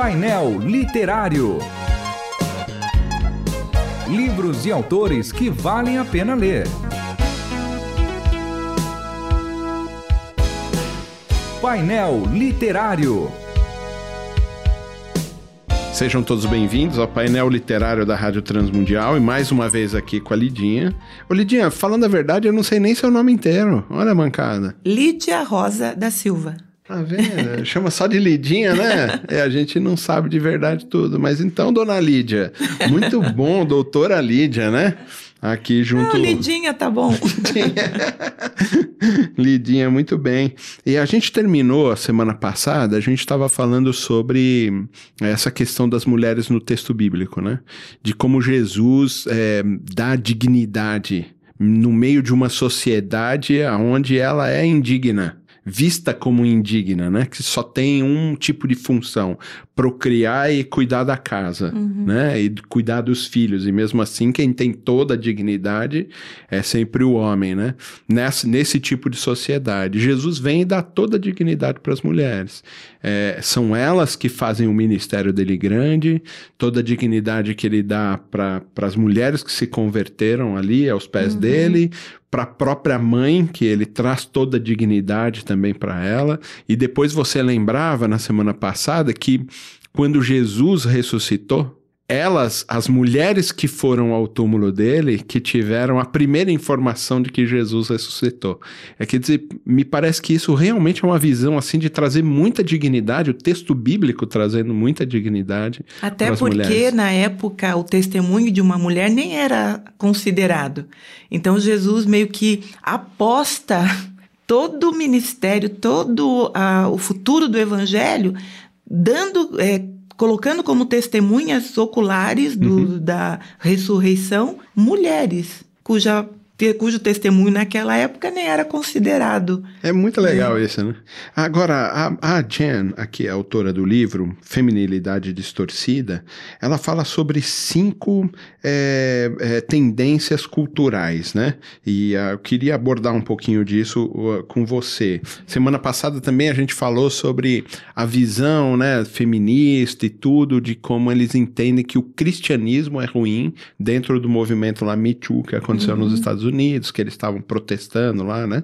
Painel Literário. Livros e autores que valem a pena ler. Painel Literário. Sejam todos bem-vindos ao painel literário da Rádio Transmundial e mais uma vez aqui com a Lidinha. Ô Lidinha, falando a verdade, eu não sei nem seu nome inteiro. Olha a mancada. Lídia Rosa da Silva. Tá vendo? Chama só de Lidinha, né? É, a gente não sabe de verdade tudo. Mas então, dona Lídia, muito bom, doutora Lídia, né? Aqui junto. Ah, Lidinha, tá bom. Lidinha, muito bem. E a gente terminou a semana passada, a gente estava falando sobre essa questão das mulheres no texto bíblico, né? De como Jesus é, dá dignidade no meio de uma sociedade onde ela é indigna vista como indigna, né? Que só tem um tipo de função, procriar e cuidar da casa, uhum. né? E cuidar dos filhos. E mesmo assim, quem tem toda a dignidade é sempre o homem, né? Nesse, nesse tipo de sociedade. Jesus vem e dá toda a dignidade para as mulheres. É, são elas que fazem o ministério dele grande, toda a dignidade que ele dá para as mulheres que se converteram ali aos pés uhum. dele, para a própria mãe, que ele traz toda a dignidade também para ela. E depois você lembrava na semana passada que quando Jesus ressuscitou, elas, as mulheres que foram ao túmulo dele, que tiveram a primeira informação de que Jesus ressuscitou. É quer dizer, me parece que isso realmente é uma visão assim de trazer muita dignidade, o texto bíblico trazendo muita dignidade. Até porque mulheres. na época o testemunho de uma mulher nem era considerado. Então Jesus meio que aposta todo o ministério, todo a, o futuro do evangelho, dando é, colocando como testemunhas oculares do, uhum. da ressurreição mulheres, cuja cujo testemunho naquela época nem era considerado. É muito legal é. isso, né? Agora, a, a Jen, aqui a autora do livro Feminilidade Distorcida, ela fala sobre cinco é, é, tendências culturais, né? E uh, eu queria abordar um pouquinho disso uh, com você. Semana passada também a gente falou sobre a visão né, feminista e tudo, de como eles entendem que o cristianismo é ruim dentro do movimento lá Me Too que aconteceu uhum. nos Estados Unidos, que eles estavam protestando lá, né?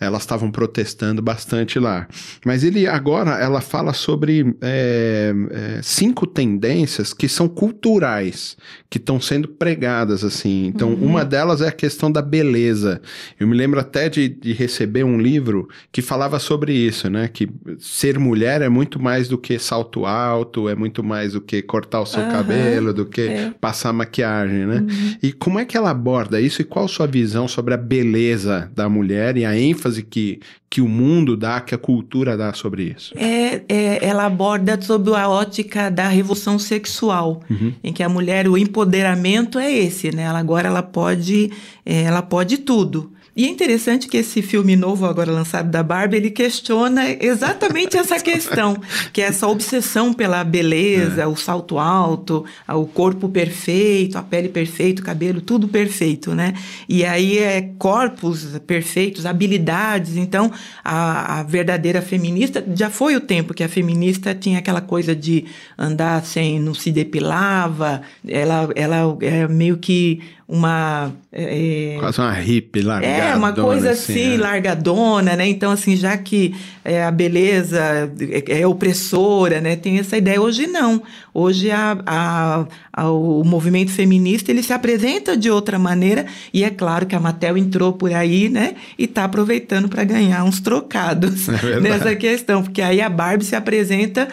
Elas estavam protestando bastante lá. Mas ele agora ela fala sobre é, é, cinco tendências que são culturais, que estão sendo pregadas assim. Então, uhum. uma delas é a questão da beleza. Eu me lembro até de, de receber um livro que falava sobre isso, né? Que ser mulher é muito mais do que salto alto, é muito mais do que cortar o seu uhum. cabelo, do que é. passar maquiagem, né? Uhum. E como é que ela aborda isso e qual a sua visão? Visão sobre a beleza da mulher e a ênfase que, que o mundo dá, que a cultura dá sobre isso? É, é ela aborda sobre a ótica da revolução sexual, uhum. em que a mulher, o empoderamento é esse, né? Ela agora ela pode, é, ela pode tudo. E é interessante que esse filme novo, agora lançado da Barbie, ele questiona exatamente essa questão, que é essa obsessão pela beleza, é. o salto alto, o corpo perfeito, a pele perfeita, o cabelo, tudo perfeito, né? E aí é corpos perfeitos, habilidades. Então, a, a verdadeira feminista, já foi o tempo que a feminista tinha aquela coisa de andar sem, não se depilava, ela, ela é meio que uma. É, Quase uma hippie largadona. É, uma coisa assim, assim é. largadona, né? Então, assim, já que é, a beleza é, é, opressora, né? Tem essa ideia. Hoje não. Hoje a, a, a, o movimento feminista ele se apresenta de outra maneira e é claro que a Matel entrou por aí, né? E está aproveitando para ganhar uns trocados é nessa questão, porque aí a Barbie se apresenta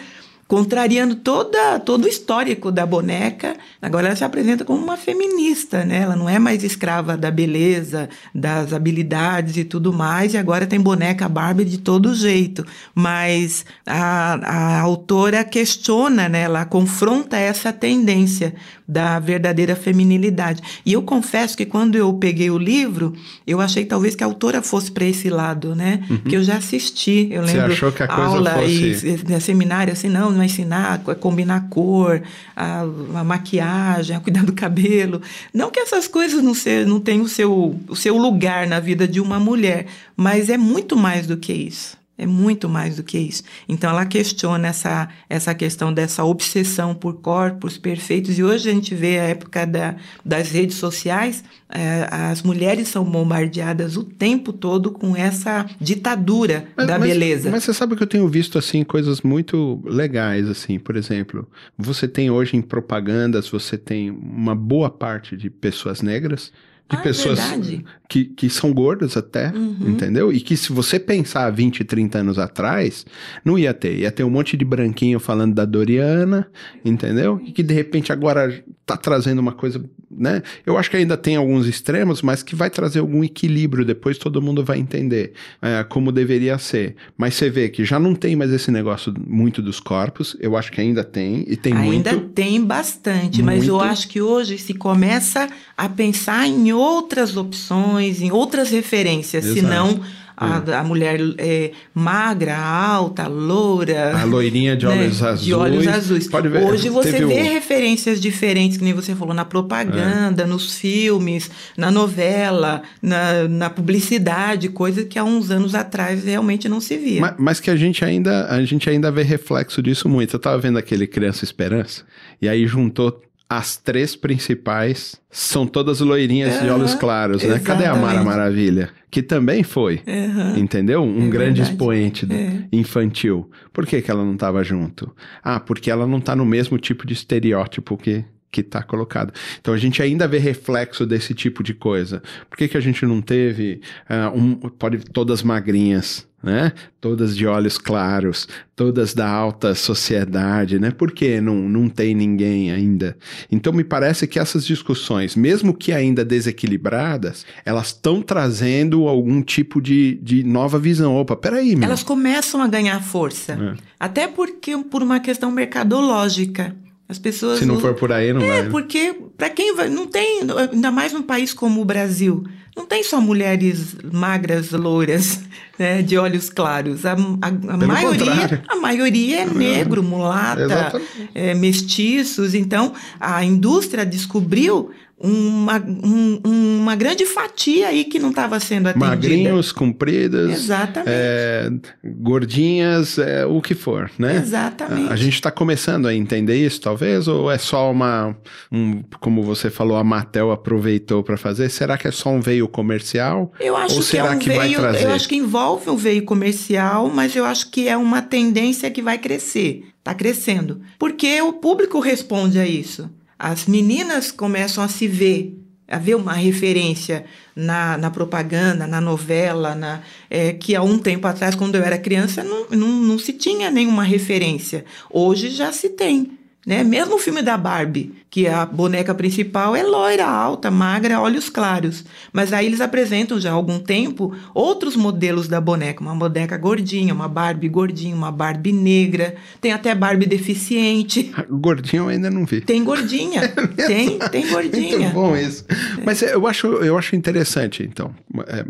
contrariando toda, todo o histórico da boneca. Agora ela se apresenta como uma feminista, né? Ela não é mais escrava da beleza, das habilidades e tudo mais, e agora tem boneca Barbie de todo jeito. Mas a, a autora questiona, né? Ela confronta essa tendência da verdadeira feminilidade. E eu confesso que quando eu peguei o livro, eu achei talvez que a autora fosse para esse lado, né? Uhum. Que eu já assisti, eu lembro Você achou que a coisa aula fosse... e, e seminário assim, não, não é ensinar, é combinar a cor, a, a, maquiagem, a cuidar do cabelo. Não que essas coisas não, ser, não tenham o seu, o seu lugar na vida de uma mulher, mas é muito mais do que isso. É muito mais do que isso. Então ela questiona essa, essa questão dessa obsessão por corpos perfeitos. E hoje a gente vê a época da, das redes sociais, é, as mulheres são bombardeadas o tempo todo com essa ditadura Mas- da mas- beleza. Mas você sabe que eu tenho visto assim coisas muito legais assim, por exemplo, você tem hoje em propagandas, você tem uma boa parte de pessoas negras, de Ah, é pessoas verdade. que, que são gordas até, Uhum. entendeu? E que se você pensar 20, 30 anos atrás, não ia ter. Ia ter um monte de branquinho falando da Doriana, entendeu? E que de repente agora tá trazendo uma coisa, né? Eu acho que ainda tem alguns extremos, mas que vai trazer algum equilíbrio. Depois todo mundo vai entender é, como deveria ser. Mas você vê que já não tem mais esse negócio muito dos corpos. Eu acho que ainda tem, e tem Ainda muito. tem bastante, mas eu Muito. acho que hoje se começa a pensar em outras opções, em outras referências, Exato. senão a, a mulher é, magra, alta, loura. A loirinha de né, olhos azuis. De olhos azuis. Pode ver. Hoje você vê referências diferentes, que nem você falou, na propaganda, nos filmes, na novela, na, na publicidade, coisa que há uns anos atrás realmente não se via. Ma- Mas, que a gente ainda a gente ainda vê reflexo disso muito. Eu tava vendo aquele Criança Esperança e aí juntou as três principais, são todas loirinhas de Aham, olhos claros, né? Cadê a Mara. Maravilha? Que também foi, Aham. entendeu? Um É grande verdade. expoente É. infantil. Por que, que ela não tava junto? Ah, porque ela não tá no mesmo tipo de estereótipo que que tá colocado. Então a gente ainda vê reflexo desse tipo de coisa. Por que, que a gente não teve ah, um, pode todas magrinhas, né? Todas de olhos claros, todas da alta sociedade, né? Por que não, não tem ninguém ainda? Então me parece que essas discussões, mesmo que ainda desequilibradas, elas estão trazendo algum tipo de, de nova visão. Opa, peraí, meu. Elas começam a ganhar força. É. Até porque por uma questão mercadológica. As pessoas. Se não for por aí, não É, vai. né? porque para quem vai. Não tem. Ainda mais num país como o Brasil. Não tem só mulheres magras, loiras, né, de olhos claros. A, a- a maioria, contrário. a maioria é negro, mulata, é, mestiços. Então, a indústria descobriu uma, um- uma grande fatia aí que não estava sendo atendida. Magrinhos, compridas, Exatamente. é, gordinhas, é, o que for, né? Exatamente. A, a gente está começando a entender isso, talvez, ou é só uma, um, como você falou, a Mattel aproveitou para fazer? Será que é só um veio comercial? Eu acho ou que será é um que vai veio, trazer? eu acho que envolve o veio comercial, mas eu acho que é uma tendência que vai crescer, está crescendo, porque o público responde a isso. As meninas começam a se ver, a ver uma referência na, na propaganda, na novela, na, é, que há um tempo atrás, quando eu era criança, não, não, não se tinha nenhuma referência. Hoje já se tem. Né? Mesmo o filme da Barbie, que a boneca principal é loira, alta, magra, olhos claros. Mas aí eles apresentam já há algum tempo outros modelos da boneca. Uma boneca gordinha, uma Barbie gordinha, uma Barbie negra. Tem até Barbie deficiente. Gordinho eu ainda não vi. Tem gordinha. tem, tem gordinha. Muito bom isso. Mas é, eu acho, eu acho interessante, então. É,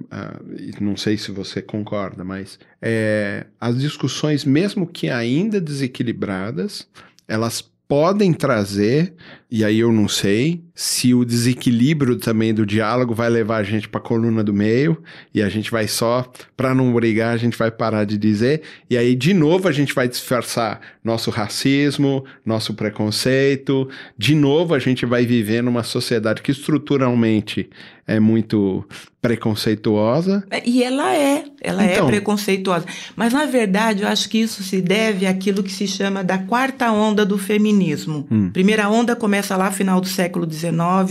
não sei se você concorda, mas é, as discussões, mesmo que ainda desequilibradas, elas podem trazer, e aí eu não sei se o desequilíbrio também do diálogo vai levar a gente para a coluna do meio e a gente vai só, para não brigar, a gente vai parar de dizer, e aí de novo a gente vai disfarçar nosso racismo, nosso preconceito, de novo a gente vai viver numa sociedade que estruturalmente é muito preconceituosa. É, E ela é, ela Então. é preconceituosa. Mas, na verdade, eu acho que isso se deve àquilo que se chama da quarta onda do feminismo. Hum. Primeira onda começa lá final do século XIX,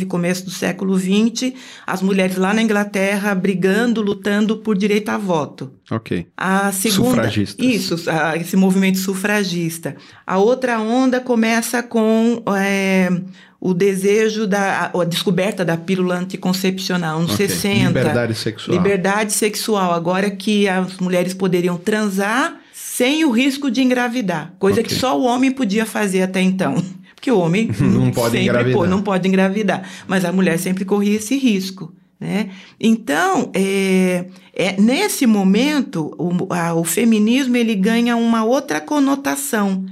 começo do século XX, as mulheres lá na Inglaterra brigando, lutando por direito a voto. Ok. A segunda, Sufragistas. Isso, esse movimento sufragista. A outra onda começa com é, o desejo da a, a descoberta da pílula anticoncepcional, nos ok. 60. Liberdade sexual. Liberdade sexual. Agora que as mulheres poderiam transar sem o risco de engravidar, coisa Ok. que só o homem podia fazer até então. Porque o homem Não pode sempre engravidar. pô, não pode engravidar, mas a mulher sempre corria esse risco. Né? Então, é, é, nesse momento, o, a- o feminismo ele ganha uma outra conotação,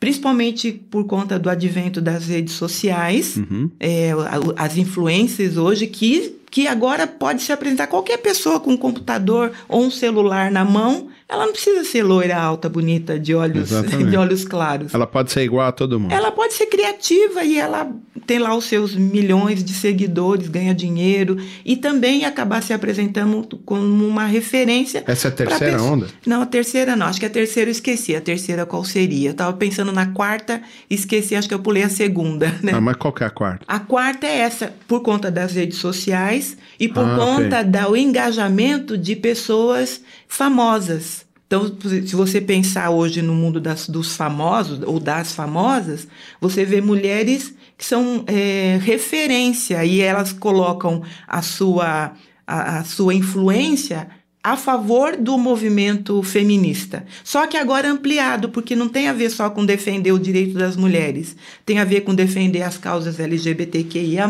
principalmente por conta do advento das redes sociais, Uhum. é, as influências hoje que, que agora pode se apresentar qualquer pessoa com um computador ou um celular na mão ela não precisa ser loira, alta, bonita, de olhos, de olhos claros. Ela pode ser igual a todo mundo. Ela pode ser criativa e ela tem lá os seus milhões de seguidores, ganha dinheiro e também acabar se apresentando como uma referência. Essa é a terceira onda? Não, a terceira não. Acho que a terceira eu esqueci. A terceira qual seria? Eu tava pensando na quarta, esqueci, acho que eu pulei a segunda, né? Ah, mas qual que é a quarta? A quarta é essa, por conta das redes sociais e por ah, conta okay. do engajamento de pessoas famosas. Então, se você pensar hoje no mundo das, dos famosos ou das famosas, você vê mulheres que são é, referência e elas colocam a sua, a, a sua influência a favor do movimento feminista. Só que agora ampliado, porque não tem a ver só com defender o direito das mulheres, tem a ver com defender as causas LGBTQIA,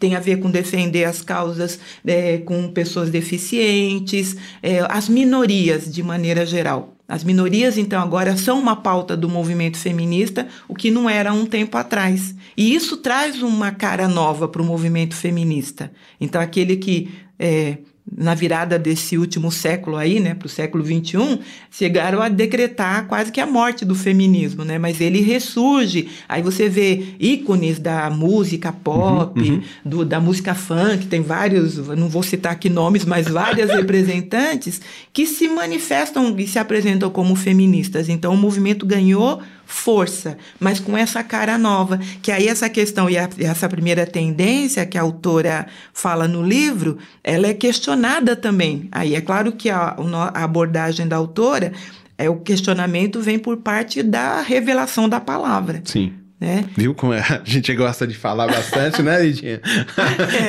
tem a ver com defender as causas é, com pessoas deficientes, é, as minorias de maneira geral. As minorias, então, agora são uma pauta do movimento feminista, o que não era um tempo atrás. E isso traz uma cara nova para o movimento feminista. Então, aquele que é, na virada desse último século aí, né, para o século XXI, chegaram a decretar quase que a morte do feminismo, né? Mas ele ressurge. Aí você vê ícones da música pop, uhum, uhum. Do, da música funk, tem vários, não vou citar aqui nomes, mas várias representantes que se manifestam e se apresentam como feministas. Então o movimento ganhou força, mas com essa cara nova. Que aí essa questão e a, essa primeira tendência que a autora fala no livro, ela é questionada também. Aí é claro que a, a abordagem da autora é o questionamento vem por parte da revelação da palavra. Sim. Né? Viu como é? a gente gosta de falar bastante, né, Lidinha?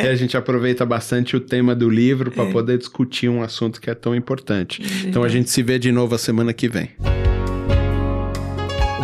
É. E a gente aproveita bastante o tema do livro para é. poder discutir um assunto que é tão importante. É então a gente se vê de novo a semana que vem.